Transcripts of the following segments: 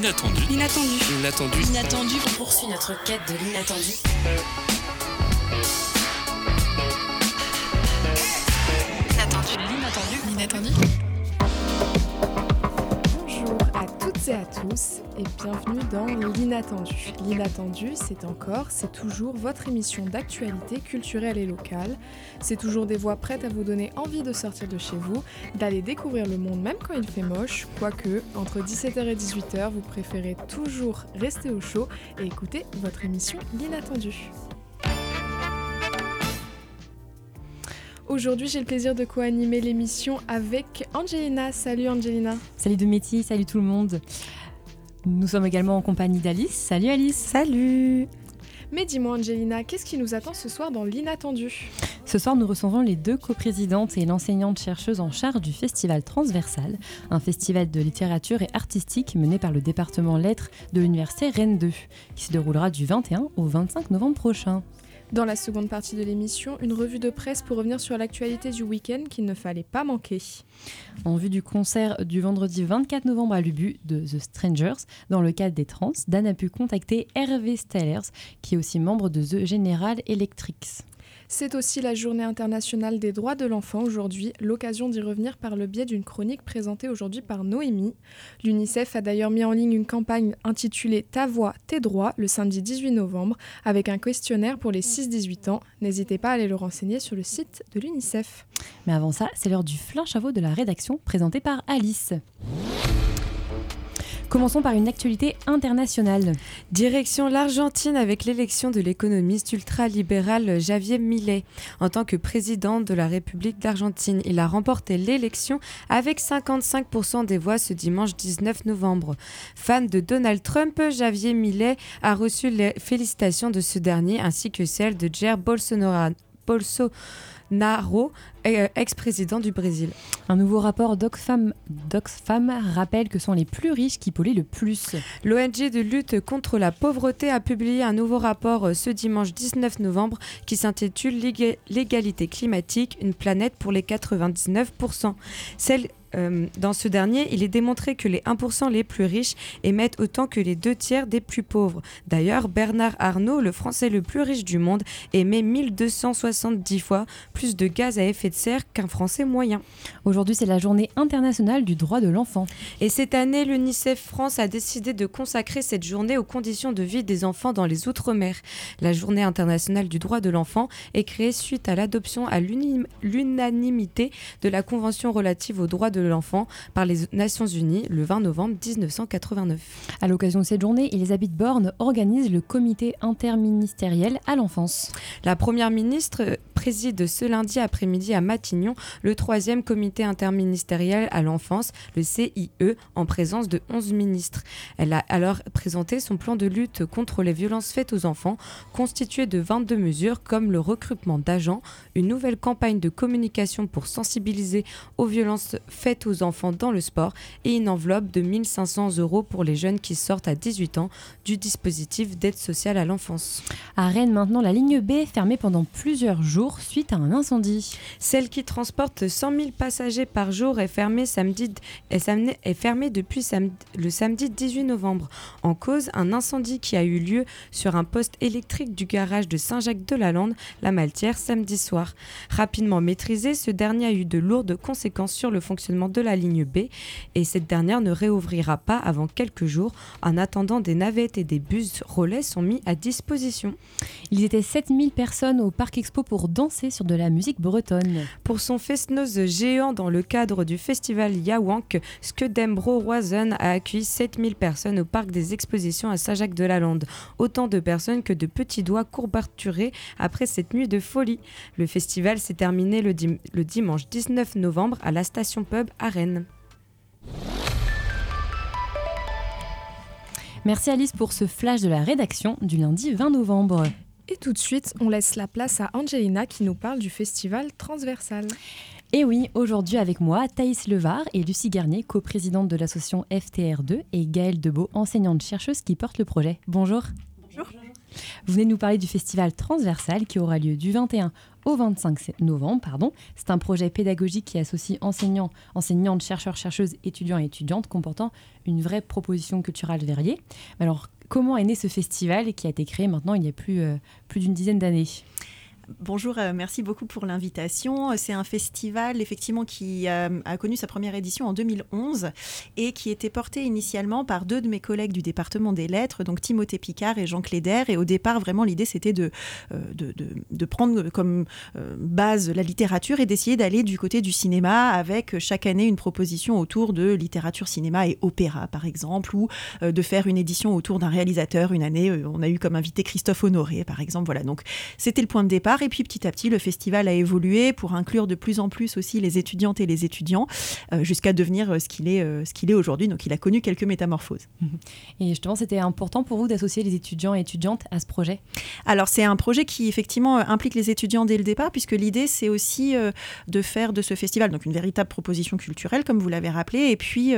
L'inattendu. L'inattendu. L'inattendu. L'inattendu. On poursuit notre quête de l'inattendu. À tous et bienvenue dans l'Inattendu. L'Inattendu, c'est encore, c'est toujours votre émission d'actualité culturelle et locale. C'est toujours des voix prêtes à vous donner envie de sortir de chez vous, d'aller découvrir le monde même quand il fait moche, quoique entre 17h et 18h, vous préférez toujours rester au chaud et écouter votre émission L'Inattendu. Aujourd'hui, j'ai le plaisir de co-animer l'émission avec Angelina. Salut Angelina. Salut de métier, salut tout le monde. Nous sommes également en compagnie d'Alice. Salut Alice. Salut. Mais dis-moi Angelina, qu'est-ce qui nous attend ce soir dans l'inattendu? Ce soir, nous recevons les deux coprésidentes et l'enseignante chercheuse en charge du Festival Transversal, un festival de littérature et artistique mené par le département lettres de l'université Rennes 2, qui se déroulera du 21 au 25 novembre prochain. Dans la seconde partie de l'émission, une revue de presse pour revenir sur l'actualité du week-end qu'il ne fallait pas manquer. En vue du concert du vendredi 24 novembre à Lubu de The Strangers, dans le cadre des trans, Dan a pu contacter Hervé Stallers, qui est aussi membre de The General Electrics. C'est aussi la journée internationale des droits de l'enfant aujourd'hui, l'occasion d'y revenir par le biais d'une chronique présentée aujourd'hui par Noémie. L'UNICEF a d'ailleurs mis en ligne une campagne intitulée Ta voix, tes droits le samedi 18 novembre avec un questionnaire pour les 6-18 ans. N'hésitez pas à aller le renseigner sur le site de l'UNICEF. Mais avant ça, c'est l'heure du flin chaveau de la rédaction présenté par Alice. Commençons par une actualité internationale. Direction l'Argentine avec l'élection de l'économiste ultralibéral Javier Milei en tant que président de la République d'Argentine. Il a remporté l'élection avec 55% des voix ce dimanche 19 novembre. Fan de Donald Trump, Javier Milei a reçu les félicitations de ce dernier ainsi que celles de Jair Bolsonaro. Bolsonaro, ex-président du Brésil. Un nouveau rapport d'Oxfam, d'Oxfam rappelle que sont les plus riches qui polluent le plus. L'ONG de lutte contre la pauvreté a publié un nouveau rapport ce dimanche 19 novembre qui s'intitule L'égalité climatique, une planète pour les 99%. Celle euh, dans ce dernier, il est démontré que les 1% les plus riches émettent autant que les deux tiers des plus pauvres. D'ailleurs, Bernard Arnault, le Français le plus riche du monde, émet 1270 fois plus de gaz à effet de serre qu'un Français moyen. Aujourd'hui, c'est la journée internationale du droit de l'enfant. Et cette année, l'UNICEF France a décidé de consacrer cette journée aux conditions de vie des enfants dans les Outre-mer. La journée internationale du droit de l'enfant est créée suite à l'adoption à l'unanimité de la Convention relative aux droits de l'enfant par les Nations Unies le 20 novembre 1989. À l'occasion de cette journée, Elisabeth Borne organise le comité interministériel à l'enfance. La première ministre préside ce lundi après-midi à Matignon le troisième comité interministériel à l'enfance, le CIE, en présence de 11 ministres. Elle a alors présenté son plan de lutte contre les violences faites aux enfants, constitué de 22 mesures comme le recrutement d'agents, une nouvelle campagne de communication pour sensibiliser aux violences faites aux enfants dans le sport et une enveloppe de 1500 euros pour les jeunes qui sortent à 18 ans du dispositif d'aide sociale à l'enfance. À Rennes, maintenant, la ligne B est fermée pendant plusieurs jours suite à un incendie. Celle qui transporte 100 000 passagers par jour est fermée, samedi, est fermée depuis samedi, le samedi 18 novembre. En cause, un incendie qui a eu lieu sur un poste électrique du garage de Saint-Jacques-de-la-Lande, la Maltière, samedi soir. Rapidement maîtrisé, ce dernier a eu de lourdes conséquences sur le fonctionnement de la ligne B et cette dernière ne réouvrira pas avant quelques jours. En attendant, des navettes et des bus relais sont mis à disposition. Ils étaient 7000 personnes au Parc Expo pour danser sur de la musique bretonne. Pour son fest-noz géant dans le cadre du festival Yawank, Skedembro Roisen a accueilli 7000 personnes au Parc des Expositions à Saint-Jacques-de-la-Lande. Autant de personnes que de petits doigts courbaturés après cette nuit de folie. Le festival s'est terminé le, dim le dimanche 19 novembre à la station pub à Rennes. Merci Alice pour ce flash de la rédaction du lundi 20 novembre. Et tout de suite, on laisse la place à Angelina qui nous parle du festival transversal. Et oui, aujourd'hui avec moi, Thaïs Levar et Lucie Garnier, coprésidente de l'association FTR2, et Gaëlle Debeau, enseignante chercheuse qui porte le projet. Bonjour. Vous venez de nous parler du festival transversal qui aura lieu du 21 au 25 novembre. Pardon. C'est un projet pédagogique qui associe enseignants, enseignantes, chercheurs, chercheuses, étudiants et étudiantes comportant une vraie proposition culturelle variée. Alors, comment est né ce festival qui a été créé maintenant il y a plus, euh, plus d'une dizaine d'années? Bonjour, euh, merci beaucoup pour l'invitation. C'est un festival effectivement qui euh, a connu sa première édition en 2011 et qui était porté initialement par deux de mes collègues du département des lettres, donc Timothée Picard et Jean Cléder. Et au départ, vraiment, l'idée c'était de, euh, prendre comme base la littérature et d'essayer d'aller du côté du cinéma avec chaque année une proposition autour de littérature, cinéma et opéra, par exemple, ou de faire une édition autour d'un réalisateur. Une année, on a eu comme invité Christophe Honoré, par exemple. Voilà, donc c'était le point de départ. Et puis petit à petit, le festival a évolué pour inclure de plus en plus aussi les étudiantes et les étudiants, euh, jusqu'à devenir euh, ce qu'il est, euh, ce qu'il est aujourd'hui. Donc il a connu quelques métamorphoses. Et justement, c'était important pour vous d'associer les étudiants et étudiantes à ce projet? Alors c'est un projet qui effectivement implique les étudiants dès le départ, puisque l'idée c'est aussi de faire de ce festival donc une véritable proposition culturelle, comme vous l'avez rappelé, et puis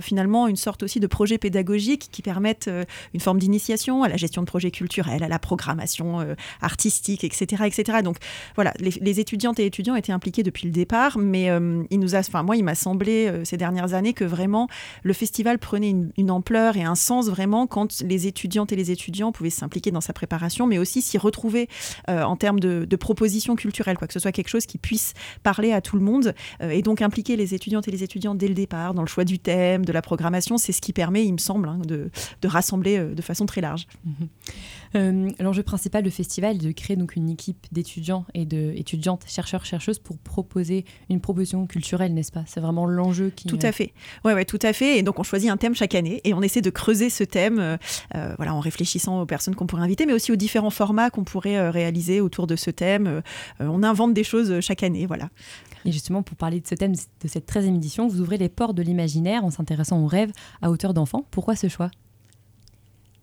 finalement une sorte aussi de projet pédagogique qui permette une forme d'initiation à la gestion de projets culturels, à la programmation artistique, etc., etc. Donc voilà, les, étudiantes et étudiants étaient impliqués depuis le départ, mais euh, il nous a, enfin moi, il m'a semblé euh, ces dernières années que vraiment le festival prenait une, ampleur et un sens vraiment quand les étudiantes et les étudiants pouvaient s'impliquer dans sa préparation, mais aussi s'y retrouver euh, en termes de, propositions culturelles, quoi que ce soit quelque chose qui puisse parler à tout le monde et donc impliquer les étudiantes et les étudiants dès le départ dans le choix du thème, de la programmation, c'est ce qui permet, il me semble, hein, de, rassembler de façon très large. Mhm. L'enjeu principal du festival est de créer donc une équipe d'étudiants et d'étudiantes, chercheurs, chercheuses pour proposer une proposition culturelle, n'est-ce pas? C'est vraiment l'enjeu qui. Tout à fait. Ouais, ouais, tout à fait. Et donc on choisit un thème chaque année et on essaie de creuser ce thème, euh, euh, voilà, en réfléchissant aux personnes qu'on pourrait inviter, mais aussi aux différents formats qu'on pourrait euh, réaliser autour de ce thème. on invente des choses chaque année, voilà. Et justement, pour parler de ce thème de cette 13e édition, vous ouvrez les portes de l'imaginaire en s'intéressant aux rêves à hauteur d'enfant. Pourquoi ce choix?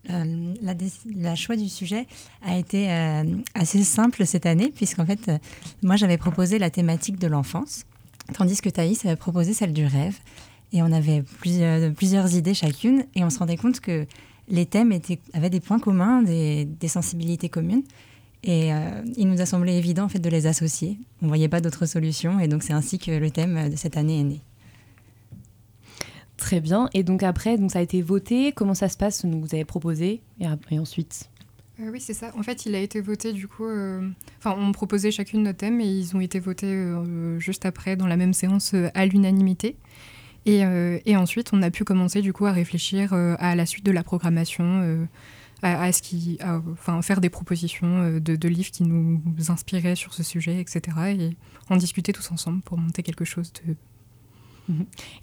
Euh, la, choix du sujet a été euh, assez simple cette année, puisqu'en fait, euh, moi j'avais proposé la thématique de l'enfance, tandis que Thaïs avait proposé celle du rêve. Et on avait plusieurs, idées chacune, et on se rendait compte que les thèmes avaient des points communs, des, des sensibilités communes. Et il nous a semblé évident en fait, de les associer. On ne voyait pas d'autre solution, et donc c'est ainsi que le thème de cette année est né. Très bien. Et donc après, donc ça a été voté. Comment ça se passe? Vous avez proposé et, ensuite? Euh, Oui, c'est ça. En fait, il a été voté du coup. Euh, enfin, on proposait chacune nos thèmes et ils ont été votés euh, juste après dans la même séance à l'unanimité. Et, ensuite, on a pu commencer du coup à réfléchir à la suite de la programmation. À, ce qui, enfin, faire des propositions de, livres qui nous inspiraient sur ce sujet, etc. Et en discuter tous ensemble pour monter quelque chose de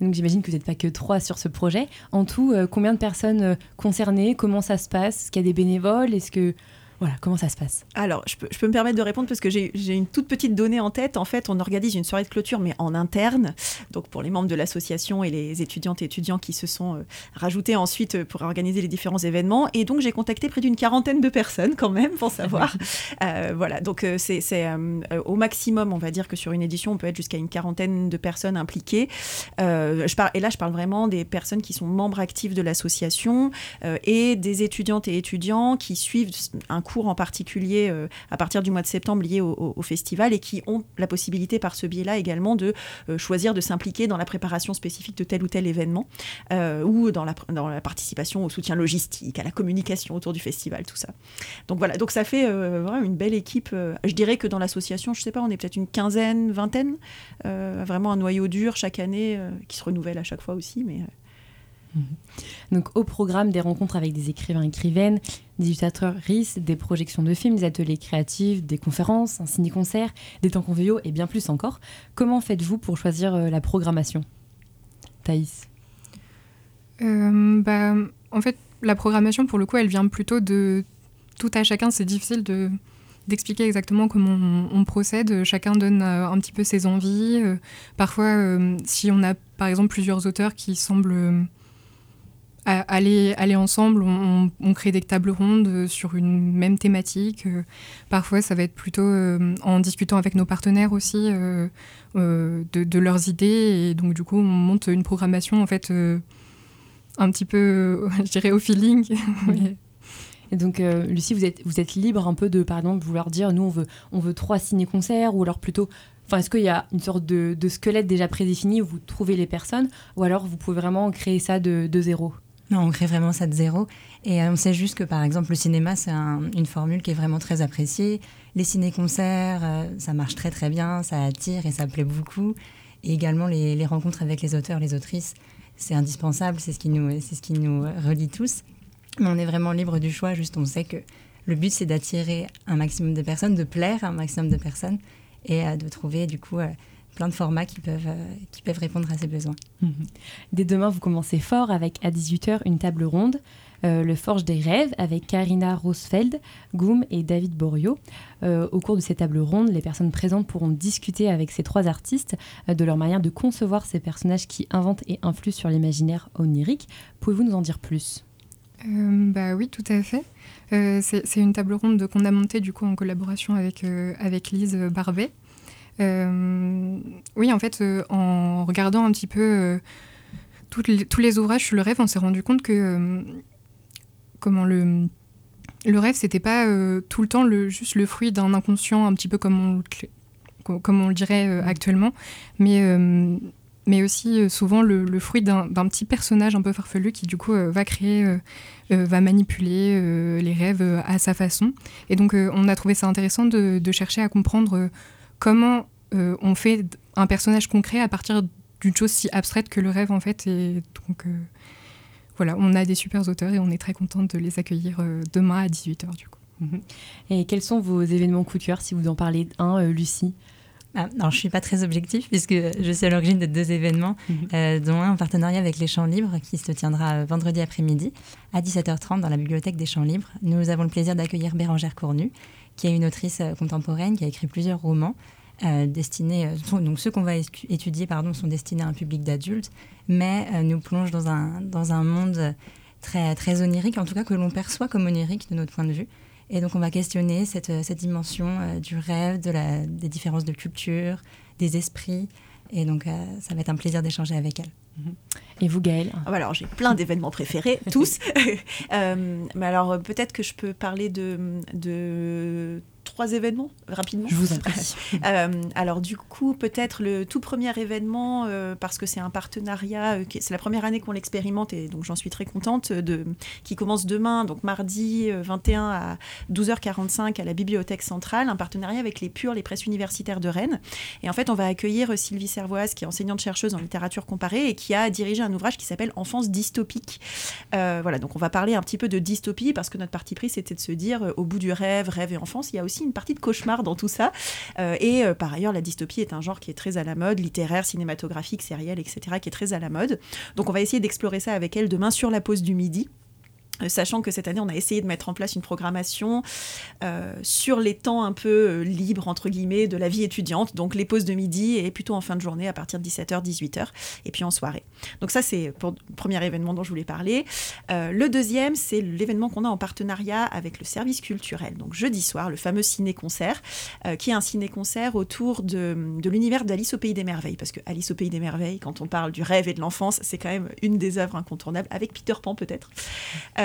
donc j'imagine que vous n'êtes pas que trois sur ce projet. En tout, euh, combien de personnes euh, concernées? Comment ça se passe? Est-ce qu'il y a des bénévoles? Est-ce que voilà, comment ça se passe Alors, je peux, je peux, me permettre de répondre parce que j'ai une toute petite donnée en tête. En fait, on organise une soirée de clôture, mais en interne. Donc, pour les membres de l'association et les étudiantes et étudiants qui se sont euh, rajoutés ensuite euh, pour organiser les différents événements. Et donc, j'ai contacté près d'une quarantaine de personnes quand même pour savoir. euh, voilà, donc c'est au maximum, on va dire que sur une édition, on peut être jusqu'à une quarantaine de personnes impliquées. je parle, et là, je parle vraiment des personnes qui sont membres actifs de l'association et des étudiantes et étudiants qui suivent un cours en particulier euh, à partir du mois de septembre liés au, festival et qui ont la possibilité par ce biais-là également de euh, choisir de s'impliquer dans la préparation spécifique de tel ou tel événement euh, ou dans la, participation au soutien logistique, à la communication autour du festival, tout ça. Donc voilà, donc ça fait vraiment une belle équipe. je dirais que dans l'association, je sais pas, on est peut-être une quinzaine, vingtaine, vraiment un noyau dur chaque année qui se renouvelle à chaque fois aussi, mais. Donc au programme des rencontres avec des écrivains écrivaines, des illustrateurs RIS, des projections de films, des ateliers créatifs, des conférences, un ciné-concert, des temps conviviaux et bien plus encore. Comment faites-vous pour choisir euh, la programmation? Thaïs euh, bah, En fait, la programmation, pour le coup, elle vient plutôt de tout à chacun. C'est difficile de d'expliquer exactement comment on, procède. Chacun donne euh, un petit peu ses envies. parfois, si on a par exemple plusieurs auteurs qui semblent aller, aller ensemble, on, crée des tables rondes sur une même thématique. Euh, parfois, ça va être plutôt euh, en discutant avec nos partenaires aussi euh, de, leurs idées. Et donc, du coup, on monte une programmation, en fait, un petit peu, je dirais, au feeling. Et donc, euh, Lucie, vous êtes, vous êtes libre un peu de, par exemple, vouloir dire, nous, on veut, on veut trois ciné-concerts, ou alors plutôt, enfin, est-ce qu'il y a une sorte de, de squelette déjà prédéfini où vous trouvez les personnes, ou alors vous pouvez vraiment créer ça de, de zéro? On crée vraiment ça de zéro. Et euh, on sait juste que, par exemple, le cinéma, c'est un- une formule qui est vraiment très appréciée. Les ciné-concerts, euh, ça marche très très bien, ça attire et ça plaît beaucoup. Et également, les, rencontres avec les auteurs, les autrices, c'est indispensable, c'est ce, qui nous- ce qui nous relie tous. Mais on est vraiment libre du choix, juste on sait que le but, c'est d'attirer un maximum de personnes, de plaire à un maximum de personnes et euh, de trouver, du coup, plein de formats qui peuvent, euh, qui peuvent répondre à ces besoins. Dès demain, vous commencez fort avec à 18h une table ronde, euh, le Forge des rêves avec Karina Rosfeld, Goum et David Borio. Euh, au cours de cette table ronde, les personnes présentes pourront discuter avec ces trois artistes euh, de leur manière de concevoir ces personnages qui inventent et influent sur l'imaginaire onirique. Pouvez-vous nous en dire plus? Euh, bah oui, tout à fait. Euh, c'est une table ronde qu'on a montée du coup en collaboration avec, euh, avec Lise Barbet. Euh, oui, en fait, euh, en regardant un petit peu euh, les- tous les ouvrages sur le rêve, on s'est rendu compte que comment le, le rêve, c'était pas euh, tout le temps le, juste le fruit d'un inconscient, un petit peu comme on, le cl- co- comme on le dirait euh, actuellement, mais euh, mais aussi souvent le, le fruit d'un petit personnage un peu farfelu qui du coup va créer, va manipuler les rêves à sa façon. Et donc on a trouvé ça intéressant de, de chercher à comprendre comment euh, on fait un personnage concret à partir d'une chose si abstraite que le rêve en fait. Et donc euh, voilà, on a des super auteurs et on est très contente de les accueillir euh, demain à 18h du coup. Et quels sont vos événements coup de cœur, si vous en parlez un, euh, Lucie? Ah, alors, je suis pas très objective puisque je suis à l'origine de deux événements, Mhm. euh, dont un en partenariat avec les Champs Libres qui se tiendra vendredi après-midi à 17h30 dans la bibliothèque des Champs Libres. Nous avons le plaisir d'accueillir Bérangère Cournu, qui est une autrice euh, contemporaine qui a écrit plusieurs romans. euh, destinés, euh, donc ceux qu'on va étu- étudier pardon, sont destinés à un public d'adultes, mais nous plonge dans un, dans un monde très, très onirique, en tout cas que l'on perçoit comme onirique de notre point de vue. Et donc on va questionner cette, cette dimension du rêve, de la, des différences de culture, des esprits. Et donc ça va être un plaisir d'échanger avec elle. Et vous, Gaëlle Ah bah Alors j'ai plein d'événements préférés, tous. Euh, mais alors peut-être que je peux parler de, de trois événements rapidement. Je vous en prie. Euh, alors du coup, peut-être le tout premier événement, euh, parce que c'est un partenariat, euh, c'est la première année qu'on l'expérimente et donc j'en suis très contente, de, qui commence demain, donc mardi euh, 21 à 12h45 à la Bibliothèque Centrale, un partenariat avec les Pures, les presses universitaires de Rennes. Et en fait, on va accueillir Sylvie Servoise, qui est enseignante-chercheuse en littérature comparée et qui a dirigé un ouvrage qui s'appelle Enfance dystopique. Euh, voilà, donc on va parler un petit peu de dystopie parce que notre parti pris, c'était de se dire, au bout du rêve, rêve et enfance, il y a aussi une partie de cauchemar dans tout ça. Euh, et euh, par ailleurs, la dystopie est un genre qui est très à la mode, littéraire, cinématographique, sériel, etc., qui est très à la mode. Donc on va essayer d'explorer ça avec elle demain sur la pause du midi. Euh, Sachant que cette année, on a essayé de mettre en place une programmation euh, sur les temps un peu euh, libres, entre guillemets, de la vie étudiante. Donc les pauses de midi et plutôt en fin de journée à partir de 17h, 18h, et puis en soirée. Donc ça, c'est le premier événement dont je voulais parler. Le deuxième, c'est l'événement qu'on a en partenariat avec le service culturel. Donc jeudi soir, le fameux ciné-concert, qui est un ciné-concert autour de, de l'univers d'Alice au Pays des Merveilles. Parce que Alice au Pays des Merveilles, quand on parle du rêve et de l'enfance, c'est quand même une des œuvres incontournables, avec Peter Pan peut-être.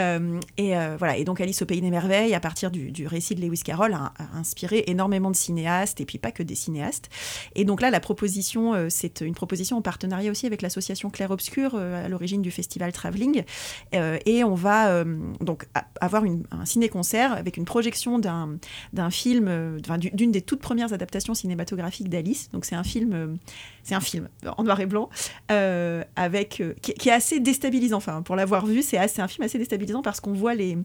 Euh, et euh, voilà, et donc Alice au Pays des Merveilles, à partir du, récit de Lewis Carroll, a, inspiré énormément de cinéastes, et puis pas que des cinéastes. Et donc là, la proposition, euh, c'est une proposition en partenariat aussi avec l'association Claire Obscur, à l'origine du festival Travelling. Et on va donc avoir un ciné-concert avec une projection d'un film, d'une des toutes premières adaptations cinématographiques d'Alice. Donc c'est un film, c'est un film en noir et blanc, avec, qui, qui est assez déstabilisant. Enfin, pour l'avoir vu, c'est un film assez déstabilisant parce qu'on voit les,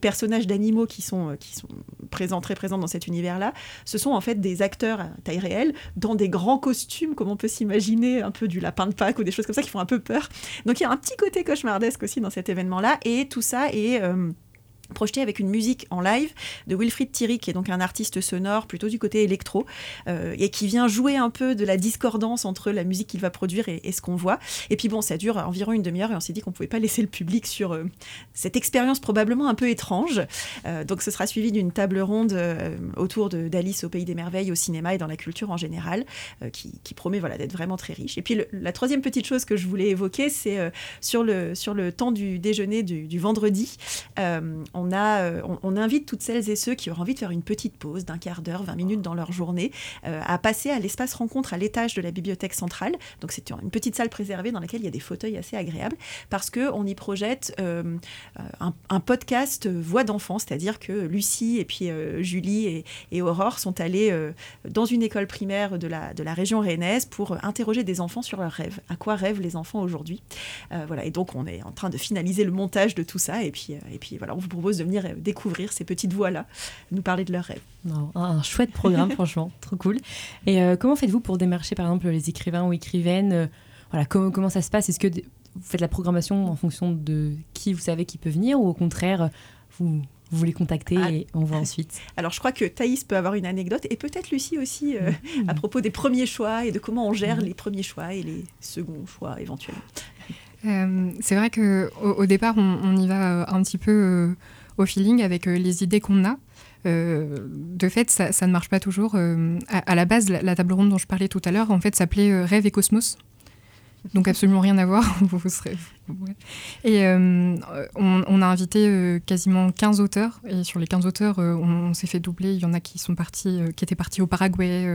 personnages d'animaux qui sont, euh, qui sont présents, très présents dans cet univers-là. Ce sont en fait des acteurs à taille réelle dans des grands costumes, comme on peut s'imaginer, un peu du lapin de Pâques ou des choses comme ça qui font un peu peur. Donc il y a un petit côté cauchemardesque aussi dans cet événement-là, et tout ça est euh, projeté avec une musique en live de Wilfried Thierry, qui est donc un artiste sonore plutôt du côté électro, euh, et qui vient jouer un peu de la discordance entre la musique qu'il va produire et, ce qu'on voit. Et puis bon, ça dure environ une demi-heure, et on s'est dit qu'on pouvait pas laisser le public sur euh, cette expérience probablement un peu étrange. Euh, donc ce sera suivi d'une table ronde autour d'Alice au Pays des Merveilles, au cinéma et dans la culture en général, qui, promet voilà, d'être vraiment très riche. Et puis la troisième petite chose que je voulais évoquer, c'est sur, le, sur le temps du déjeuner du, vendredi, on, a, on, invite toutes celles et ceux qui auraient envie de faire une petite pause d'un quart d'heure, 20 minutes dans leur journée, à passer à l'espace rencontre à l'étage de la bibliothèque centrale. Donc c'est une petite salle préservée dans laquelle il y a des fauteuils assez agréables parce qu'on y projette un, un, podcast voix d'enfant, c'est-à-dire que Lucie et puis Julie et, Aurore sont allées dans une école primaire de la, de la région rennaise pour interroger des enfants sur leurs rêves. À quoi rêvent les enfants aujourd'hui? Voilà, et donc on est en train de finaliser le montage de tout ça et puis, et puis voilà, on vous propose de venir découvrir ces petites voix-là, nous parler de leurs rêves. un chouette programme, franchement, trop cool. Et comment faites-vous pour démarcher par exemple les écrivains ou écrivaines voilà, comment, comment ça se passe? Est-ce que vous faites la programmation en fonction de qui vous savez qui peut venir ou au contraire, vous, vous voulez contacter ah. et on voit ensuite? Alors je crois que Thaïs peut avoir une anecdote et peut-être Lucie aussi euh, mm-hmm. à propos des premiers choix et de comment on gère mm-hmm. les premiers choix et les seconds choix éventuellement. Euh, c'est vrai qu'au au départ, on, y va euh, un petit peu au feeling avec les idées qu'on a. de fait, ça, ne marche pas toujours. À, la base, la, table ronde dont je parlais tout à l'heure, en fait, s'appelait Rêve et Cosmos donc absolument rien à voir. vous serez... Et euh, on, a invité euh, quasiment 15 auteurs, et sur les 15 auteurs, euh, on, s'est fait doubler. Il y en a qui sont partis, qui étaient partis au Paraguay,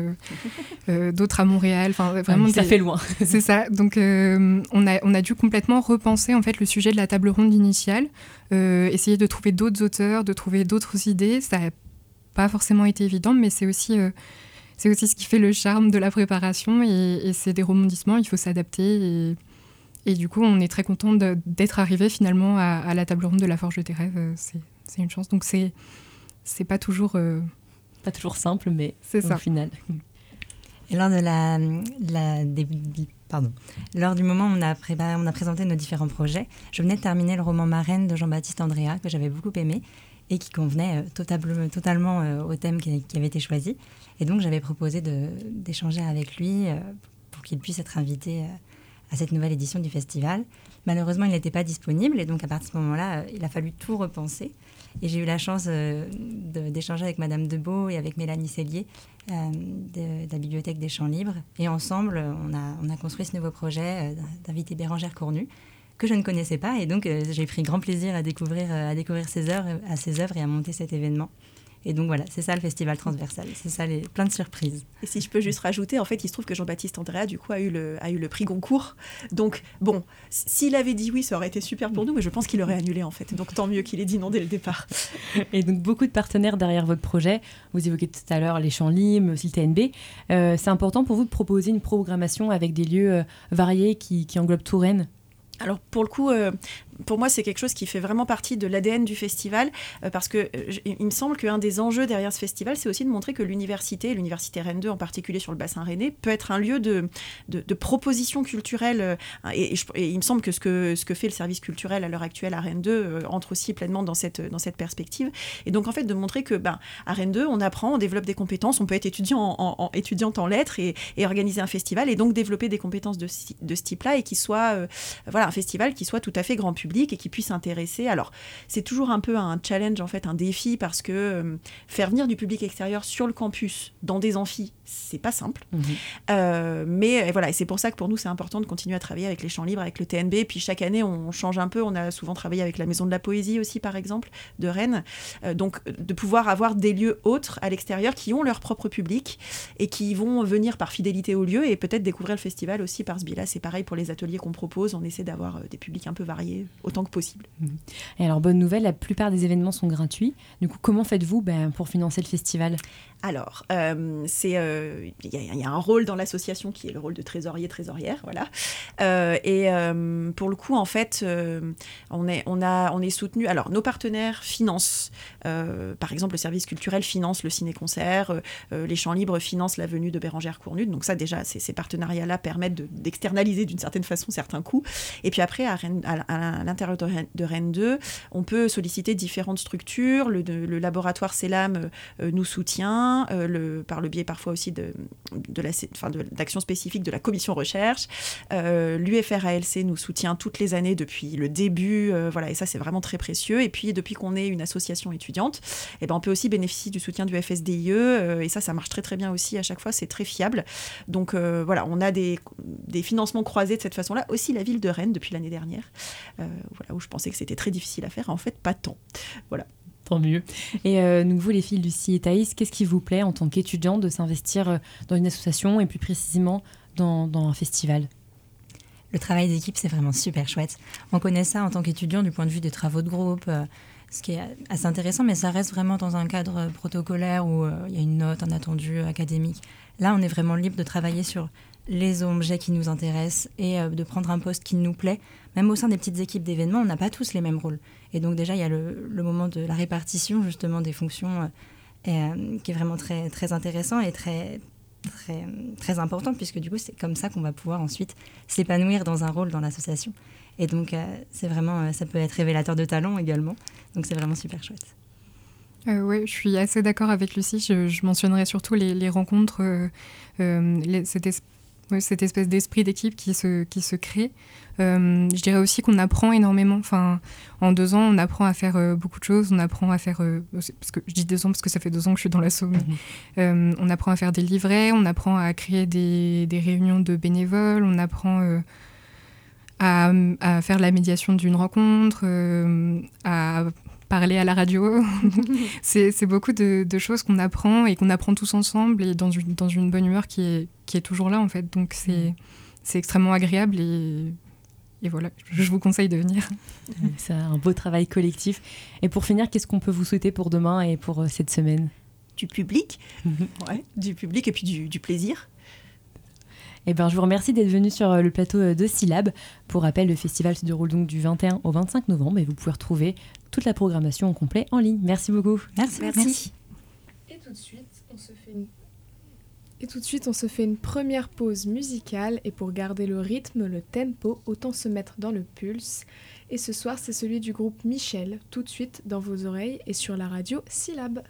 d'autres à Montréal. Enfin, vraiment, ça fait loin. C'est ça. Donc, on a, on a dû complètement repenser en fait le sujet de la table ronde initiale, essayer de trouver d'autres auteurs, de trouver d'autres idées. Ça n'a pas forcément été évident, mais c'est aussi c'est aussi ce qui fait le charme de la préparation et, c'est des rebondissements, il faut s'adapter et, du coup on est très content d'être arrivé finalement à, la table ronde de la Forge des rêves, euh, c'est une chance. Donc c'est c'est pas toujours euh, pas toujours simple, mais c'est au final. Et lors de la, la pardon, lors du moment où on a, on a présenté nos différents projets, je venais de terminer le roman Marraine de Jean-Baptiste Andrea que j'avais beaucoup aimé et qui convenait euh, totalement au thème qui, qui, avait été choisi. Et donc j'avais proposé d'échanger avec lui euh, pour qu'il puisse être invité euh, à cette nouvelle édition du festival. Malheureusement, il n'était pas disponible et donc à partir de ce moment-là, euh, il a fallu tout repenser. Et j'ai eu la chance d'échanger avec Madame Debeau et avec Mélanie Cellier de, la Bibliothèque des Champs Libres. Et ensemble, on a, on a construit ce nouveau projet d'inviter Bérangère Cournu, que je ne connaissais pas. Et donc, j'ai pris grand plaisir à découvrir, ses œuvres et à monter cet événement. Et donc voilà, c'est ça le festival transversal, c'est ça les plein de surprises. Et si je peux juste rajouter, en fait, il se trouve que Jean-Baptiste Andrea du coup a eu le a eu le prix Goncourt. Donc bon, s'il avait dit oui, ça aurait été super pour nous, mais je pense qu'il aurait annulé en fait. Donc tant mieux qu'il ait dit non dès le départ. Et donc beaucoup de partenaires derrière votre projet. Vous évoquez tout à l'heure les Champs Limes, aussi le TNB. Euh, c'est important pour vous de proposer une programmation avec des lieux euh, variés qui, qui englobent Touraine? Alors pour le coup, euh, pour moi, c'est quelque chose qui fait vraiment partie de l'ADN du festival, euh, parce que euh, il me semble qu'un des enjeux derrière ce festival, c'est aussi de montrer que l'université, l'université Rennes 2 en particulier sur le bassin rennais, peut être un lieu de, de, proposition culturelle. Euh, et, il me semble que ce, que ce que fait le service culturel à l'heure actuelle à Rennes 2 entre aussi pleinement dans cette, dans cette perspective. Et donc, en fait, de montrer que ben, à Rennes 2, on apprend, on développe des compétences, on peut être étudiant en, étudiante en lettres et, organiser un festival, et donc développer des compétences de, de ce type-là, et qui soit voilà, un festival qui soit tout à fait grand public et qui puisse intéresser. Alors, c'est toujours un peu un challenge, en fait, un défi, parce que euh, faire venir du public extérieur sur le campus, dans des amphis, c'est pas simple. Mhm. Euh, mais voilà, et c'est pour ça que pour nous, c'est important de continuer à travailler avec les champs libres, avec le TNB. Puis chaque année, on change un peu. On a souvent travaillé avec la Maison de la Poésie aussi, par exemple, de Rennes. Euh, donc, de pouvoir avoir des lieux autres à l'extérieur qui ont leur propre public et qui vont venir par fidélité au lieu et peut-être découvrir le festival aussi par ce biais-là. C'est pareil pour les ateliers qu'on propose. On essaie d'avoir des publics un peu variés autant que possible. Et alors, bonne nouvelle, la plupart des événements sont gratuits. Du coup, comment faites-vous ben, pour financer le festival? Alors, euh, euh, il y, a un rôle dans l'association qui est le rôle de trésorier trésorière, voilà. Euh, et pour le coup, en fait, on est on a on est soutenu. Alors, nos partenaires financent, par exemple, le service culturel finance le ciné-concert, les champs libres financent la venue de Bérangère Cournude. Donc ça, déjà, ces partenariats-là permettent d'externaliser d'une certaine façon certains coûts. Et puis après, à, à, l'intérieur de, Rennes 2, on peut solliciter différentes structures. Le, laboratoire CELAM nous soutient. Euh, par le biais parfois aussi de, spécifiques de la commission recherche. Euh, L'UFRALC nous soutient toutes les années depuis le début, euh, voilà, et ça c'est vraiment très précieux. Et puis depuis qu'on est une association étudiante, eh ben, on peut aussi bénéficier du soutien du FSDIE, et ça ça marche très bien aussi à chaque fois, c'est très fiable. Donc voilà, on a des, des, financements croisés de cette façon-là, aussi la ville de Rennes depuis l'année dernière. Voilà, où je pensais que c'était très difficile à faire. En fait, pas tant. Voilà. Tant mieux. Et euh, donc vous, les filles Lucie et Thaïs, qu'est-ce qui vous plaît en tant qu'étudiante de s'investir euh, dans une association et plus précisément dans, dans un festival? Le travail d'équipe, c'est vraiment super chouette. On connaît ça en tant qu'étudiant du point de vue des travaux de groupe, euh, ce qui est assez intéressant, mais ça reste vraiment dans un cadre protocolaire où euh, il y a une note, un attendu académique. Là, on est vraiment libre de travailler sur les objets qui nous intéressent et euh, de prendre un poste qui nous plaît. Même au sein des petites équipes d'événements, on n'a pas tous les mêmes rôles. Et donc déjà, il y a le, moment de la répartition justement des fonctions euh, euh, qui est vraiment très, très intéressant et très, très, très important puisque du coup, c'est comme ça qu'on va pouvoir ensuite s'épanouir dans un rôle dans l'association. Et donc, c'est vraiment, ça peut être révélateur de talent également. Donc, c'est vraiment super chouette. Euh, oui, je suis assez d'accord avec Lucie. Je, je mentionnerai surtout les, rencontres, euh, es- ouais, cette espèce d'esprit d'équipe qui se, qui se crée. Euh, je dirais aussi qu'on apprend énormément. Enfin, en deux ans, on apprend à faire euh, beaucoup de choses. On apprend à faire, euh, parce que je dis deux ans parce que ça fait deux ans que je suis dans la Somme. Euh, on apprend à faire des livrets, on apprend à créer des, des réunions de bénévoles, on apprend à, à faire la médiation d'une rencontre, à parler à la radio. c'est beaucoup de, de choses qu'on apprend et qu'on apprend tous ensemble et dans une, dans une bonne humeur qui est, qui est toujours là en fait. Donc c'est c'est extrêmement agréable et, et voilà, je vous conseille de venir. C'est un beau travail collectif. Et pour finir, qu'est-ce qu'on peut vous souhaiter pour demain et pour euh, cette semaine? Du public, ouais, du public et puis du, du plaisir. Eh ben, je vous remercie d'être venu sur euh, le plateau euh, de Syllab. Pour rappel, le festival se déroule donc du 21 au 25 novembre et vous pouvez retrouver toute la programmation en complet en ligne. Merci beaucoup. Merci. Merci. Et tout de suite, on se fait une... Et tout de suite, on se fait une première pause musicale et pour garder le rythme, le tempo, autant se mettre dans le pulse. Et ce soir, c'est celui du groupe Michel, tout de suite dans vos oreilles et sur la radio Syllab.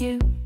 You.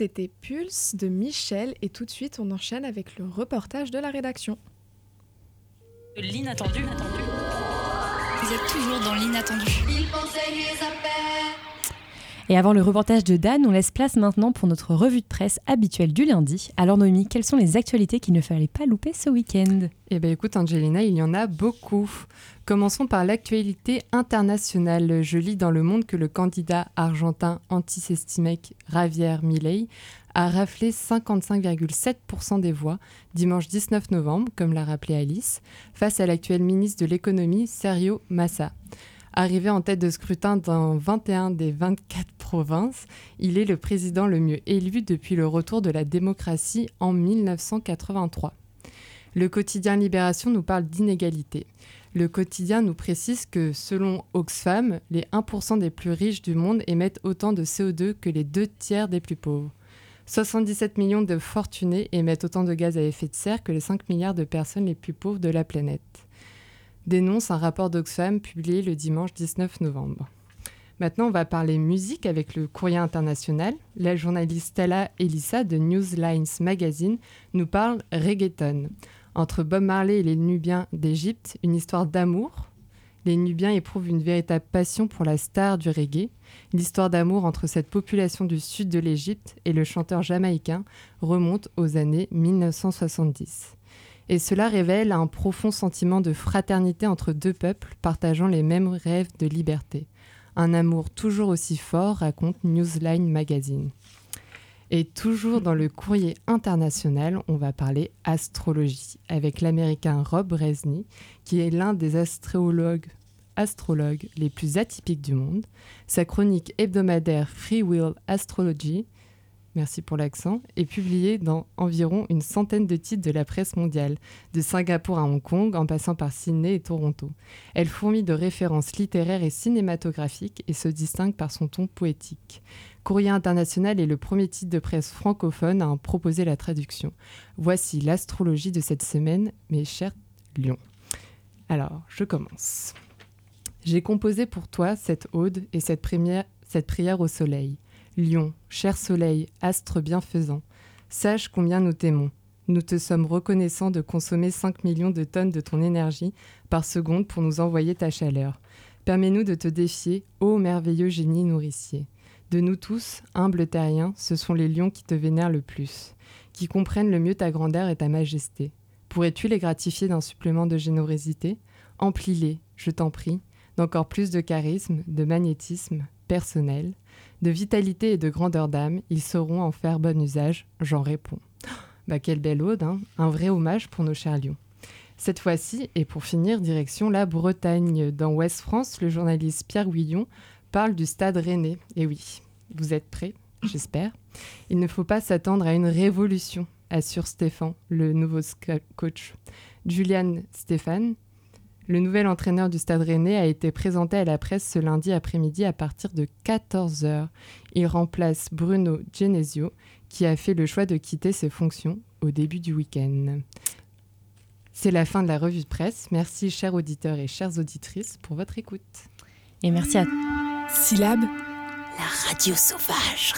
C'était Pulse de Michel et tout de suite on enchaîne avec le reportage de la rédaction. L'inattendu. Vous êtes toujours dans l'inattendu. Et avant le reportage de Dan, on laisse place maintenant pour notre revue de presse habituelle du lundi. Alors Noémie, quelles sont les actualités qu'il ne fallait pas louper ce week-end? Eh bien écoute Angelina, il y en a beaucoup. Commençons par l'actualité internationale. Je lis dans Le Monde que le candidat argentin antisystémique Javier Milei a raflé 55,7% des voix dimanche 19 novembre, comme l'a rappelé Alice, face à l'actuel ministre de l'économie Sergio Massa. Arrivé en tête de scrutin dans 21 des 24 il est le président le mieux élu depuis le retour de la démocratie en 1983. Le quotidien Libération nous parle d'inégalité. Le quotidien nous précise que, selon Oxfam, les 1% des plus riches du monde émettent autant de CO2 que les deux tiers des plus pauvres. 77 millions de fortunés émettent autant de gaz à effet de serre que les 5 milliards de personnes les plus pauvres de la planète dénonce un rapport d'Oxfam publié le dimanche 19 novembre. Maintenant, on va parler musique avec le courrier international. La journaliste Stella Elissa de Newslines Magazine nous parle reggaeton. Entre Bob Marley et les Nubiens d'Égypte, une histoire d'amour. Les Nubiens éprouvent une véritable passion pour la star du reggae. L'histoire d'amour entre cette population du sud de l'Égypte et le chanteur jamaïcain remonte aux années 1970 et cela révèle un profond sentiment de fraternité entre deux peuples partageant les mêmes rêves de liberté. Un amour toujours aussi fort, raconte Newsline Magazine. Et toujours dans le courrier international, on va parler astrologie avec l'américain Rob Resney, qui est l'un des astrologues, astrologues les plus atypiques du monde. Sa chronique hebdomadaire Free Will Astrology merci pour l'accent, est publiée dans environ une centaine de titres de la presse mondiale, de Singapour à Hong Kong en passant par Sydney et Toronto. Elle fourmille de références littéraires et cinématographiques et se distingue par son ton poétique. Courrier international est le premier titre de presse francophone à en proposer la traduction. Voici l'astrologie de cette semaine, mes chers lions. Alors, je commence. J'ai composé pour toi cette ode et cette prière au soleil. Lion, cher soleil, astre bienfaisant, sache combien nous t'aimons. Nous te sommes reconnaissants de consommer 5 millions de tonnes de ton énergie par seconde pour nous envoyer ta chaleur. Permets-nous de te défier, ô merveilleux génie nourricier. De nous tous, humbles terriens, ce sont les lions qui te vénèrent le plus, qui comprennent le mieux ta grandeur et ta majesté. Pourrais-tu les gratifier d'un supplément de générosité? Emplis-les, je t'en prie, d'encore plus de charisme, de magnétisme personnel, de vitalité et de grandeur d'âme, ils sauront en faire bon usage, j'en réponds. Bah quelle belle ode, hein un vrai hommage pour nos chers lions. Cette fois-ci, et pour finir, direction la Bretagne. Dans Ouest France, le journaliste Pierre Guillon parle du stade rennais. Et oui, vous êtes prêts, j'espère. Il ne faut pas s'attendre à une révolution, assure Stéphane, le nouveau coach. Julian Stéphane, le nouvel entraîneur du Stade Rennais a été présenté à la presse ce lundi après-midi à partir de 14h. Il remplace Bruno Genesio, qui a fait le choix de quitter ses fonctions au début du week-end. C'est la fin de la revue de presse. Merci, chers auditeurs et chères auditrices, pour votre écoute. Et merci à Syllabe, la radio sauvage.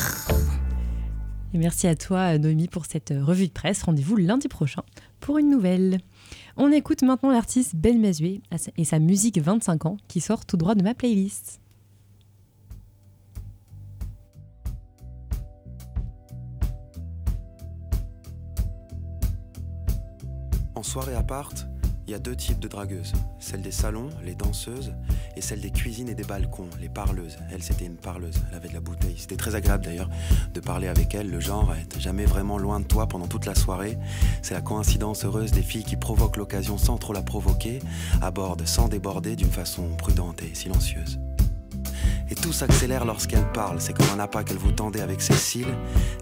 Et merci à toi, Noémie, pour cette revue de presse. Rendez-vous lundi prochain pour une nouvelle. On écoute maintenant l'artiste Ben Mazué et sa musique 25 ans qui sort tout droit de ma playlist. En soirée appart, il y a deux types de dragueuses. Celle des salons, les danseuses, et celle des cuisines et des balcons, les parleuses. Elle, c'était une parleuse, elle avait de la bouteille. C'était très agréable d'ailleurs de parler avec elle. Le genre être jamais vraiment loin de toi pendant toute la soirée. C'est la coïncidence heureuse des filles qui provoquent l'occasion sans trop la provoquer, abordent sans déborder d'une façon prudente et silencieuse. Et tout s'accélère lorsqu'elle parle. C'est comme un appât qu'elle vous tendait avec ses cils.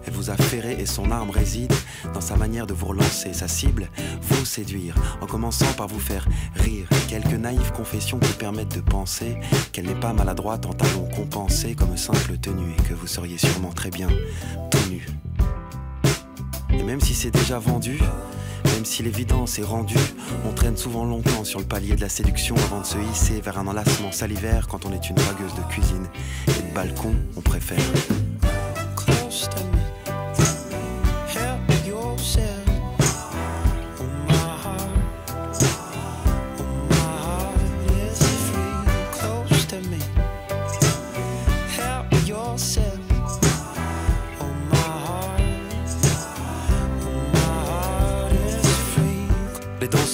Elle vous a ferré et son arme réside dans sa manière de vous relancer. Sa cible, vous séduire, en commençant par vous faire rire. Quelques naïves confessions qui permettent de penser qu'elle n'est pas maladroite en talons compensés comme simple tenue et que vous seriez sûrement très bien tenu. Et même si c'est déjà vendu, même si l'évidence est rendue, on traîne souvent longtemps sur le palier de la séduction avant de se hisser vers un enlacement salivaire quand on est une dragueuse de cuisine et de balcon, on préfère.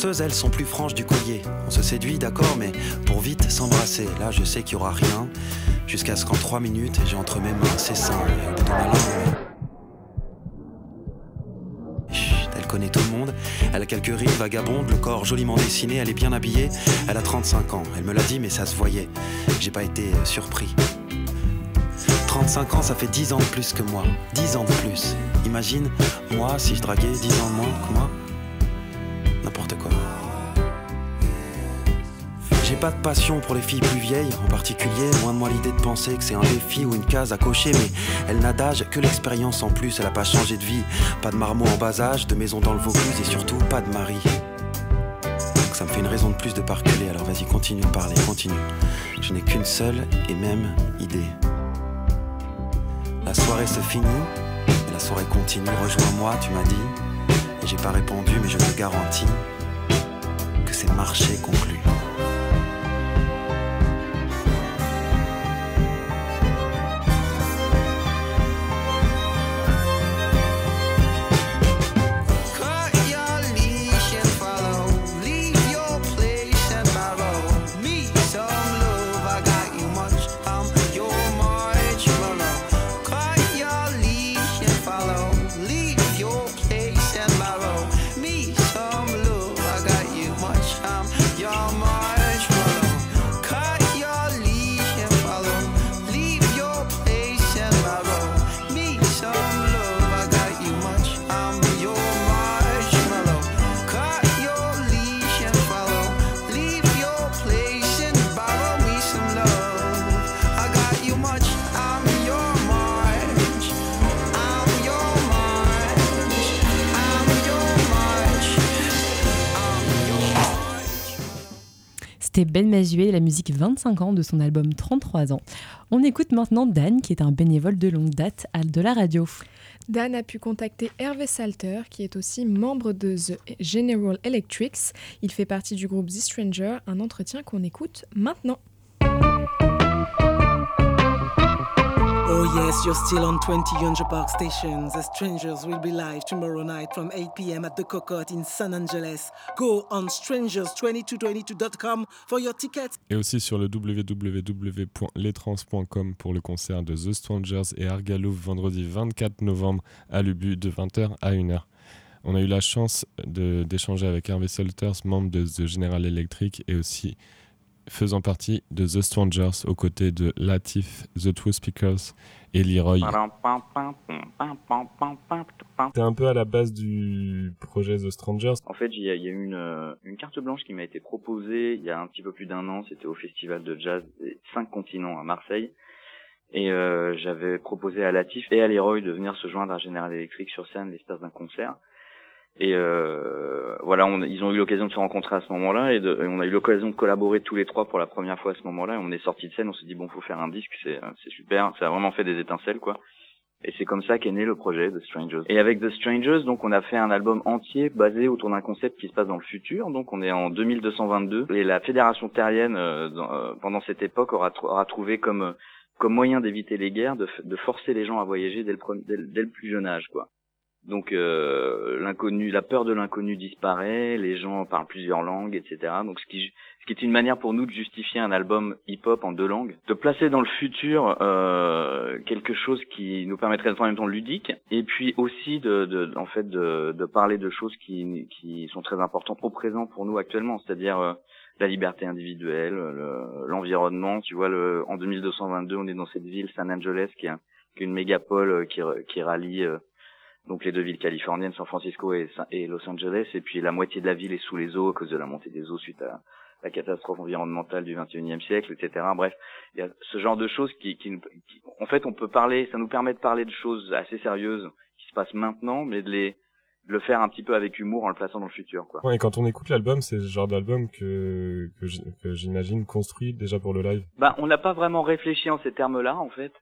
Elles sont plus franches du collier. On se séduit, d'accord, mais pour vite s'embrasser. Là, je sais qu'il y aura rien. Jusqu'à ce qu'en trois minutes, j'ai entre mes mains ses seins ma. Chut, Elle connaît tout le monde, elle a quelques rides vagabondes, le corps joliment dessiné, elle est bien habillée, elle a 35 ans, elle me l'a dit mais ça se voyait, j'ai pas été euh, surpris. 35 ans, ça fait 10 ans de plus que moi, 10 ans de plus. Imagine, moi, si je draguais 10 ans de moins que moi, pas de passion pour les filles plus vieilles, en particulier, loin de moi l'idée de penser que c'est un défi ou une case à cocher, mais elle n'a d'âge que l'expérience en plus, elle a pas changé de vie, pas de marmot en bas âge, de maison dans le Vaucluse et surtout pas de mari. Donc ça me fait une raison de plus de pas reculer, alors vas-y, continue de parler, continue. Je n'ai qu'une seule et même idée. La soirée se finit, la soirée continue, rejoins-moi, tu m'as dit, et j'ai pas répondu, mais je te garantis que c'est marché conclu. La musique 25 ans de son album 33 ans. On écoute maintenant Dan, qui est un bénévole de longue date à de la radio. Dan a pu contacter Hervé Salter, qui est aussi membre de The General Electrics. Il fait partie du groupe The Stranger, un entretien qu'on écoute maintenant. Oh yes, you're still on 20 Yonge Park stations. The Strangers will be live tomorrow night from 8 p.m. at the Cocotte in San Angeles. Go on strangers2222.com for your tickets. Et aussi sur le www.letrans.com pour le concert de The Strangers et Argalouf vendredi 24 novembre à l'UBU de 20h à 1h. On a eu la chance d'échanger avec Hervé Salters, membre de The General Electric et aussi faisant partie de The Strangers aux côtés de Latif, The Two Speakers et Leroy. T'es un peu à la base du projet The Strangers. En fait, il y a, y a eu une, euh, une carte blanche qui m'a été proposée il y a un petit peu plus d'un an. C'était au festival de jazz des cinq continents à Marseille. Et euh, j'avais proposé à Latif et à Leroy de venir se joindre à General Electric sur scène l'espace d'un concert. Et euh, voilà, on, ils ont eu l'occasion de se rencontrer à ce moment-là et, de- et on a eu l'occasion de collaborer tous les trois pour la première fois à ce moment-là. On est sorti de scène, on s'est dit bon, faut faire un disque, c'est c'est super, ça a vraiment fait des étincelles quoi. Et c'est comme ça qu'est né le projet The Strangers. Et avec The Strangers, donc on a fait un album entier basé autour d'un concept qui se passe dans le futur. Donc on est en 2222 et la Fédération terrienne euh, euh, pendant cette époque aura, tr- aura trouvé comme euh, comme moyen d'éviter les guerres de, de forcer les gens à voyager dès le, pre- dès le plus jeune âge quoi. Donc euh, l'inconnu, la peur de l'inconnu disparaît, les gens parlent plusieurs langues, etc. Donc ce qui, ce qui est une manière pour nous de justifier un album hip-hop en deux langues, de placer dans le futur euh, quelque chose qui nous permettrait d'être en même temps ludique, et puis aussi de, de en fait de, de parler de choses qui, qui sont très importantes au présent pour nous actuellement, c'est-à-dire euh, la liberté individuelle, le- l'environnement. Tu vois, le, en 2222, on est dans cette ville, San Angeles, qui est, une mégapole euh, qui, qui rallie euh, donc les deux villes californiennes, San Francisco et, Los Angeles, et puis la moitié de la ville est sous les eaux à cause de la montée des eaux suite à la catastrophe environnementale du 21e siècle, etc. Bref, il y a ce genre de choses qui, qui, en fait, on peut parler, ça nous permet de parler de choses assez sérieuses qui se passent maintenant, mais de les de le faire un petit peu avec humour en le plaçant dans le futur, quoi. Ouais, et quand on écoute l'album, c'est le genre d'album que, que j'imagine construit déjà pour le live. Bah, on n'a pas vraiment réfléchi en ces termes-là, en fait,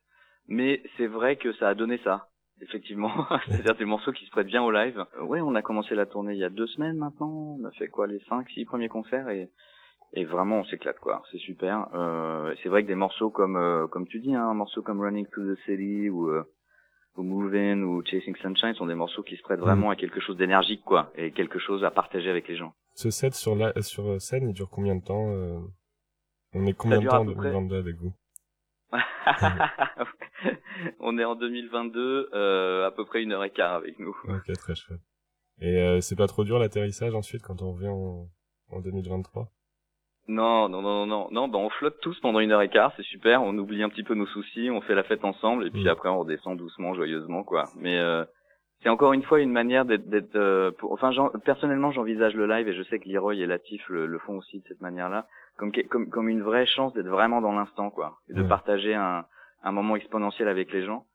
mais c'est vrai que ça a donné ça, effectivement. C'est-à-dire des morceaux qui se prêtent bien au live. Euh, ouais, on a commencé la tournée il y a deux semaines maintenant. On a fait quoi, les cinq, six premiers concerts et et vraiment on s'éclate quoi. C'est super. Euh, c'est vrai que des morceaux comme euh, comme tu dis, hein, un morceau comme Running to the City ou euh, ou Move In ou Chasing Sunshine sont des morceaux qui se prêtent vraiment à quelque chose d'énergique, quoi, et quelque chose à partager avec les gens. Ce set sur, la, sur scène, il dure combien de temps euh? On est combien de temps 2022 avec vous? On est en 2022, euh, à peu près une heure et quart avec nous. Ok, très chouette. Et euh, c'est pas trop dur l'atterrissage ensuite quand on revient en, en 2023 Non, non, non, non, non, bah on flotte tous pendant une heure et quart, c'est super, on oublie un petit peu nos soucis, on fait la fête ensemble, et puis après on redescend doucement, joyeusement, quoi. Mais euh, c'est encore une fois une manière d'être, euh, pour- enfin, personnellement, j'envisage le live, et je sais que Leroy et Latif le, le font aussi de cette manière-là, comme, comme, comme une vraie chance d'être vraiment dans l'instant, quoi, et de Ouais. partager un, un moment exponentiel avec les gens.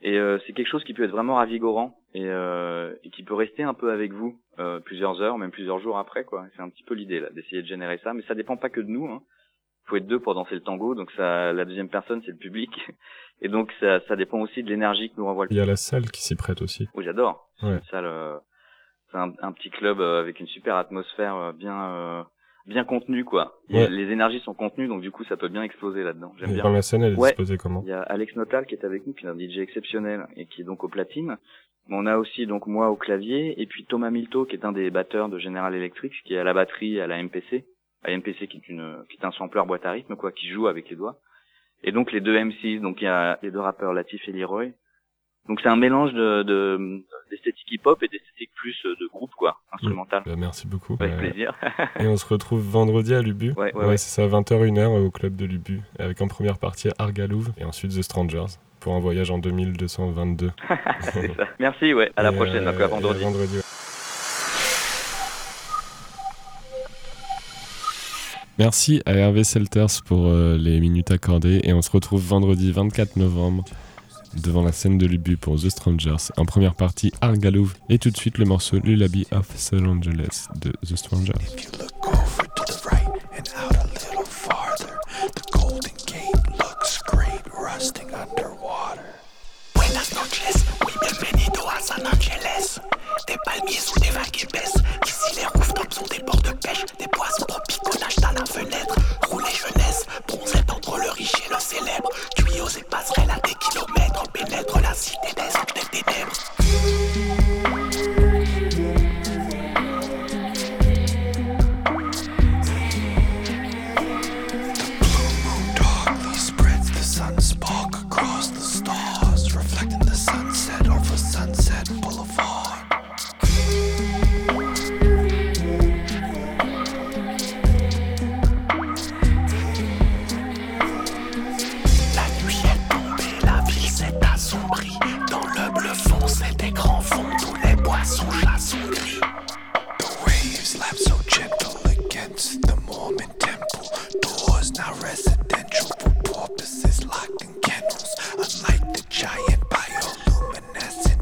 Et euh, c'est quelque chose qui peut être vraiment ravigorant et, euh, et qui peut rester un peu avec vous euh, plusieurs heures, même plusieurs jours après, quoi. C'est un petit peu l'idée là, d'essayer de générer ça, mais ça dépend pas que de nous. Hein. Faut être deux pour danser le tango, donc ça, la deuxième personne c'est le public, et donc ça, ça dépend aussi de l'énergie que nous renvoie le Il y a la salle qui s'y prête aussi. oui, j'adore. C'est Ouais. une salle, euh, c'est un, un petit club euh, avec une super atmosphère euh, bien, euh, bien contenue, quoi. Ouais. Les énergies sont contenues, donc du coup, ça peut bien exploser là-dedans. J'aime bien. dans la scène, elle est Ouais. comment Il y a Alex Notal qui est avec nous, qui est un DJ exceptionnel et qui est donc au platine. Mais On a aussi donc moi au clavier et puis Thomas Milto qui est un des batteurs de General Electric, qui est à la batterie à la MPC. À la MPC qui est une, qui est un sampler boîte à rythme quoi, qui joue avec les doigts. Et donc les deux MCs, donc il y a les deux rappeurs Latif et Leroy. Donc c'est un mélange de, de d'esthétique hip-hop et d'esthétique plus euh, de groupe quoi, instrumental. Bah, merci beaucoup. Avec Euh, plaisir. et on se retrouve vendredi à Lubu. Ouais, ouais, ouais. c'est ça, 20h, 1h au club de Lubu. Avec en première partie Argalouve et ensuite The Strangers. Pour un voyage en 2222. C'est ça. Merci, ouais. À la Et, prochaine, euh, donc à et vendredi. vendredi, ouais. Merci à Hervé Selters pour euh, les minutes accordées et on se retrouve vendredi 24 novembre devant la scène de Lubu pour The Strangers. En première partie, Argalouve et tout de suite le morceau Lullaby of Los Angeles de The Strangers.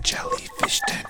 jellyfish tank.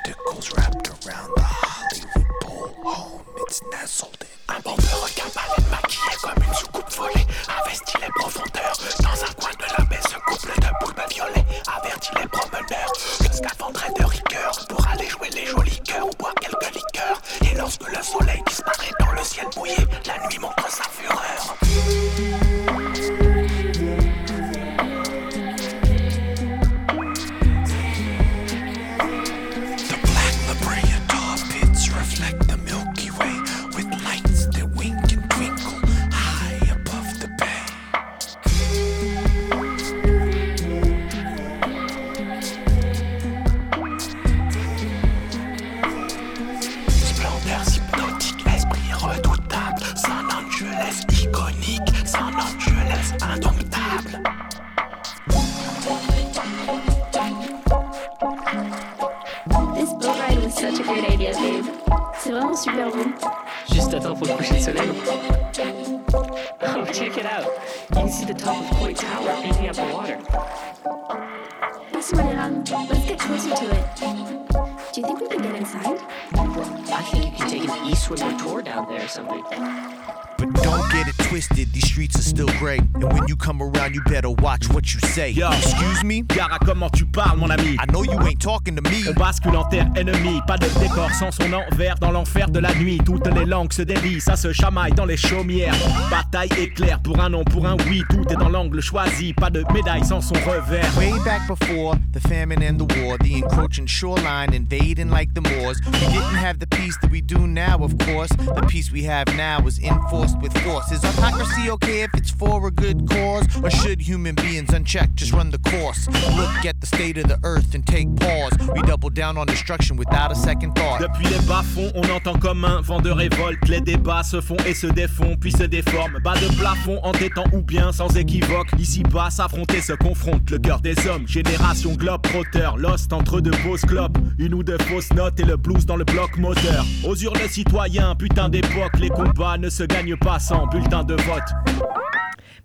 Better watch what you say. Yo. Excuse me? Gare à comment tu parles, mon ami? I know you ain't talking to me. On bascule en terre ennemie, pas de décor sans son envers dans l'enfer de la nuit. Toutes les langues se délient, ça se chamaille dans les chaumières. Bataille éclair pour un non, pour un oui, tout est dans l'angle choisi. Pas de médaille sans son revers. Way back before the famine and the war, the encroaching shoreline invading like the Moors. We didn't have the peace that we do now, of course. The peace we have now is enforced with force. Is autocracy okay if it's for a good cause? Or should human beings unchecked just run the course? Look at the state of the earth and take pause. We double down on destruction without a second thought. Depuis les bas-fonds, on entend comme un vent de révolte. Les débats se font et se défont, puis se déforment. Bas de plafond, entêtant ou bien sans équivoque. Ici bas, s'affronter se confronte. Le cœur des hommes, génération globe trotteur. Lost entre deux fausses clopes. Une ou deux fausses notes et le blues dans le bloc moteur. Aux urnes citoyens, putain d'époque. Les combats ne se gagnent pas sans bulletin de vote.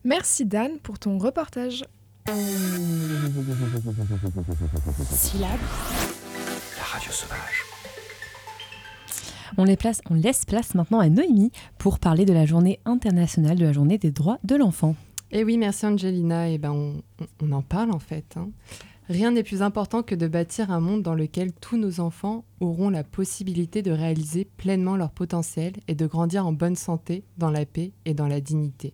Merci Dan pour ton reportage. Syllabe. La radio sauvage. On, les place, on laisse place maintenant à Noémie pour parler de la journée internationale de la journée des droits de l'enfant. Et oui, merci Angelina. Et ben, on, on en parle en fait. hein. Rien n'est plus important que de bâtir un monde dans lequel tous nos enfants auront la possibilité de réaliser pleinement leur potentiel et de grandir en bonne santé, dans la paix et dans la dignité.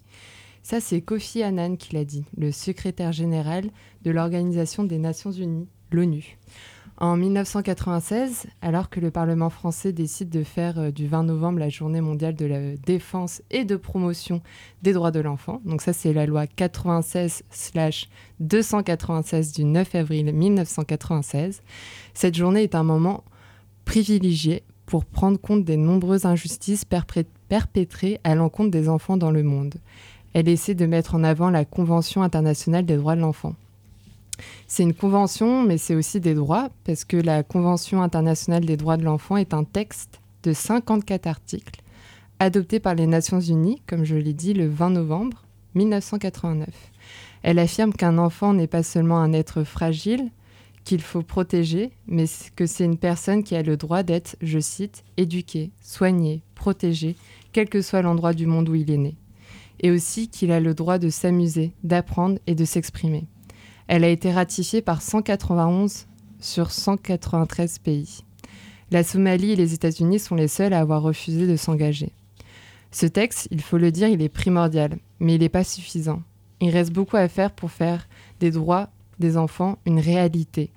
Ça, c'est Kofi Annan qui l'a dit, le secrétaire général de l'Organisation des Nations Unies, l'ONU. En 1996, alors que le Parlement français décide de faire euh, du 20 novembre la journée mondiale de la défense et de promotion des droits de l'enfant, donc ça c'est la loi 96/296 du 9 avril 1996, cette journée est un moment privilégié pour prendre compte des nombreuses injustices perpétrées à l'encontre des enfants dans le monde. Elle essaie de mettre en avant la Convention internationale des droits de l'enfant. C'est une convention, mais c'est aussi des droits, parce que la Convention internationale des droits de l'enfant est un texte de 54 articles, adopté par les Nations Unies, comme je l'ai dit, le 20 novembre 1989. Elle affirme qu'un enfant n'est pas seulement un être fragile, qu'il faut protéger, mais que c'est une personne qui a le droit d'être, je cite, éduquée, soignée, protégée, quel que soit l'endroit du monde où il est né. Et aussi qu'il a le droit de s'amuser, d'apprendre et de s'exprimer. Elle a été ratifiée par 191 sur 193 pays. La Somalie et les États-Unis sont les seuls à avoir refusé de s'engager. Ce texte, il faut le dire, il est primordial, mais il n'est pas suffisant. Il reste beaucoup à faire pour faire des droits des enfants une réalité.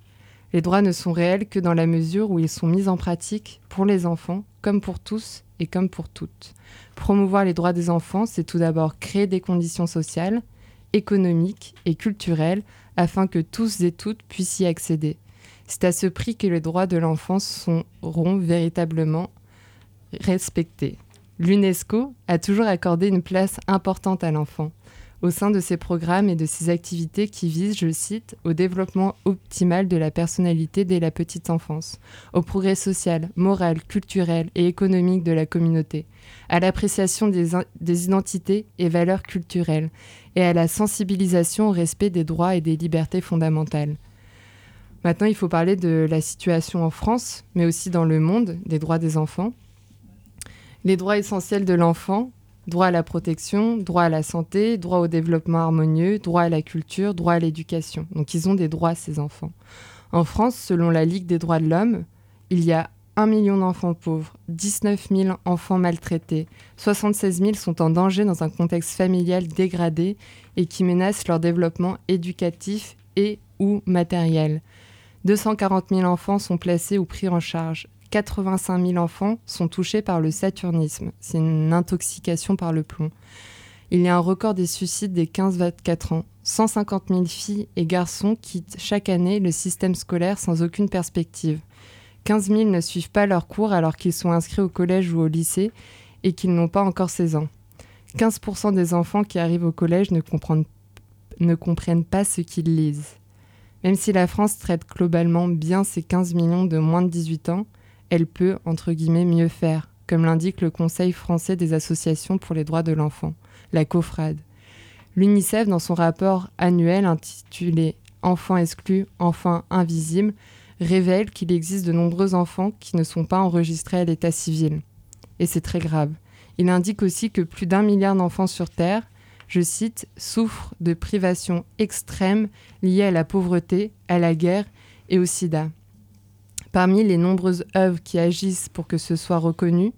Les droits ne sont réels que dans la mesure où ils sont mis en pratique pour les enfants, comme pour tous et comme pour toutes. Promouvoir les droits des enfants, c'est tout d'abord créer des conditions sociales, économiques et culturelles afin que tous et toutes puissent y accéder. C'est à ce prix que les droits de l'enfant seront véritablement respectés. L'UNESCO a toujours accordé une place importante à l'enfant au sein de ses programmes et de ses activités qui visent, je cite, au développement optimal de la personnalité dès la petite enfance, au progrès social, moral, culturel et économique de la communauté, à l'appréciation des, identités et valeurs culturelles, et à la sensibilisation au respect des droits et des libertés fondamentales. Maintenant, il faut parler de la situation en France, mais aussi dans le monde des droits des enfants. Les droits essentiels de l'enfant, droit à la protection, droit à la santé, droit au développement harmonieux, droit à la culture, droit à l'éducation. Donc ils ont des droits, ces enfants. En France, selon la Ligue des droits de l'homme, il y a 1 million d'enfants pauvres, 19 000 enfants maltraités, 76 000 sont en danger dans un contexte familial dégradé et qui menace leur développement éducatif et ou matériel. 240 000 enfants sont placés ou pris en charge. 85 000 enfants sont touchés par le saturnisme, c'est une intoxication par le plomb. Il y a un record des suicides des 15-24 ans. 150 000 filles et garçons quittent chaque année le système scolaire sans aucune perspective. 15 000 ne suivent pas leurs cours alors qu'ils sont inscrits au collège ou au lycée et qu'ils n'ont pas encore 16 ans. 15% des enfants qui arrivent au collège ne comprennent, ne comprennent pas ce qu'ils lisent. Même si la France traite globalement bien ses 15 millions de moins de 18 ans, elle peut, entre guillemets, mieux faire, comme l'indique le Conseil français des associations pour les droits de l'enfant, la COFRAD. L'UNICEF, dans son rapport annuel intitulé Enfants exclus, enfants invisibles, révèle qu'il existe de nombreux enfants qui ne sont pas enregistrés à l'état civil. Et c'est très grave. Il indique aussi que plus d'un milliard d'enfants sur Terre, je cite, souffrent de privations extrêmes liées à la pauvreté, à la guerre et au sida. Parmi les nombreuses œuvres qui agissent pour que ce soit reconnu,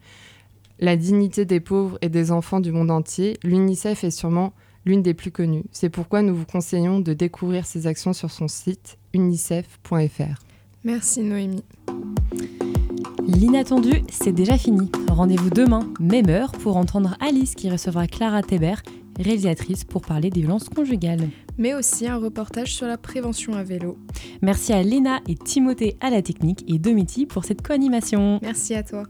la dignité des pauvres et des enfants du monde entier, l'UNICEF est sûrement l'une des plus connues. C'est pourquoi nous vous conseillons de découvrir ses actions sur son site unicef.fr. Merci Noémie. L'inattendu, c'est déjà fini. Rendez-vous demain, même heure, pour entendre Alice qui recevra Clara Thébert, réalisatrice, pour parler des violences conjugales. Mais aussi un reportage sur la prévention à vélo. Merci à Léna et Timothée à la technique et Domiti pour cette co-animation. Merci à toi.